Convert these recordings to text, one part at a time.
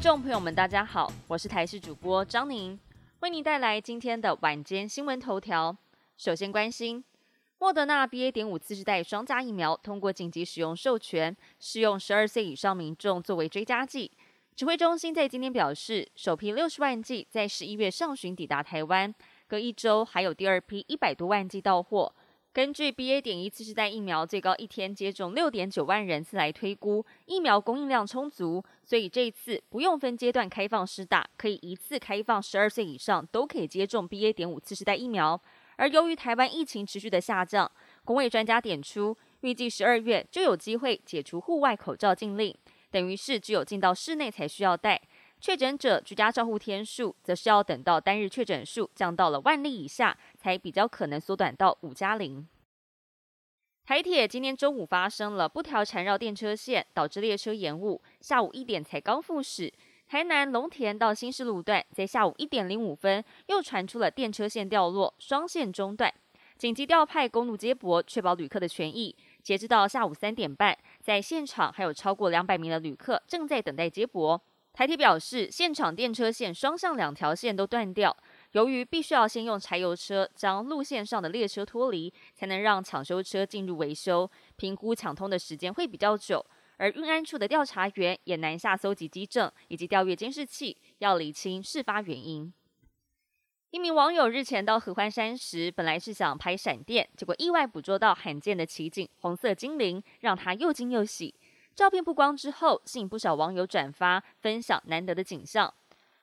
听众朋友们，大家好，我是台视主播张宁，为您带来今天的晚间新闻头条。首先关心，莫德纳 BA. 点五次世代双价疫苗通过紧急使用授权，适用十二岁以上民众作为追加剂。指挥中心在今天表示，首批六十万剂在十一月上旬抵达台湾，隔一周还有第二批一百多万剂到货。根据 BA. 点一次世代疫苗最高一天接种六点九万人次来推估，疫苗供应量充足，所以这一次不用分阶段开放施打，可以一次开放十二岁以上都可以接种 BA. 点五次世代疫苗。而由于台湾疫情持续的下降，工卫专家点出，预计十二月就有机会解除户外口罩禁令，等于是只有进到室内才需要戴。确诊者居家照护天数，则是要等到单日确诊数降到了万例以下，才比较可能缩短到五加零。台铁今天中午发生了不条缠绕电车线，导致列车延误，下午一点才刚复驶。台南龙田到新市路段，在下午一点零五分又传出了电车线掉落，双线中断，紧急调派公路接驳，确保旅客的权益。截至到下午三点半，在现场还有超过两百名的旅客正在等待接驳。台铁表示，现场电车线双向两条线都断掉，由于必须要先用柴油车将路线上的列车脱离，才能让抢修车进入维修，评估抢通的时间会比较久。而运安处的调查员也南下搜集机证以及调阅监视器，要理清事发原因。一名网友日前到合欢山时，本来是想拍闪电，结果意外捕捉到罕见的奇景——红色精灵，让他又惊又喜。照片曝光之后，吸引不少网友转发分享难得的景象。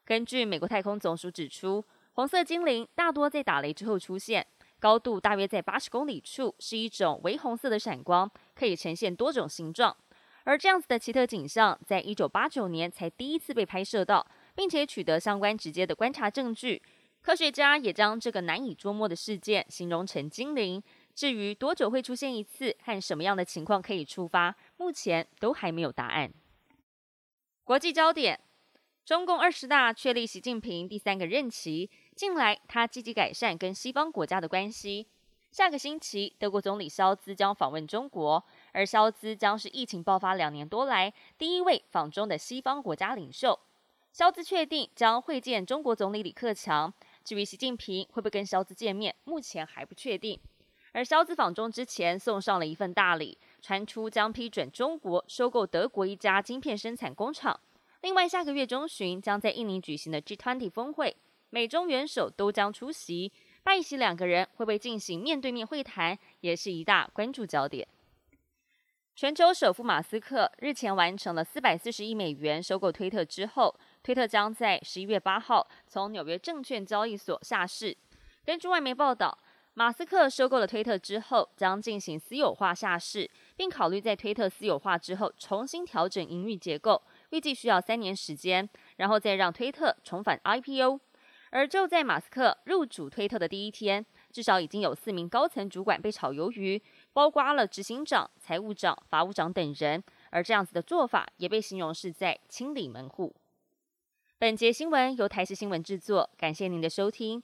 根据美国太空总署指出，红色精灵大多在打雷之后出现，高度大约在八十公里处，是一种微红色的闪光，可以呈现多种形状。而这样子的奇特景象，在一九八九年才第一次被拍摄到，并且取得相关直接的观察证据。科学家也将这个难以捉摸的事件形容成精灵。至于多久会出现一次，和什么样的情况可以出发，目前都还没有答案。国际焦点：中共二十大确立习近平第三个任期，近来他积极改善跟西方国家的关系。下个星期，德国总理肖兹将访问中国，而肖兹将是疫情爆发两年多来第一位访中的西方国家领袖。肖兹确定将会见中国总理李克强，至于习近平会不会跟肖兹见面，目前还不确定。而肖兹访中之前送上了一份大礼，传出将批准中国收购德国一家晶片生产工厂。另外，下个月中旬将在印尼举行的 G20 峰会，美中元首都将出席。拜习两个人会不会进行面对面会谈，也是一大关注焦点。全球首富马斯克日前完成了四百四十亿美元收购推特之后，推特将在十一月八号从纽约证券交易所下市。根据外媒报道。马斯克收购了推特之后，将进行私有化下市，并考虑在推特私有化之后重新调整营运结构，预计需要三年时间，然后再让推特重返 IPO。而就在马斯克入主推特的第一天，至少已经有四名高层主管被炒鱿鱼，包括了执行长、财务长、法务长等人。而这样子的做法也被形容是在清理门户。本节新闻由台视新闻制作，感谢您的收听。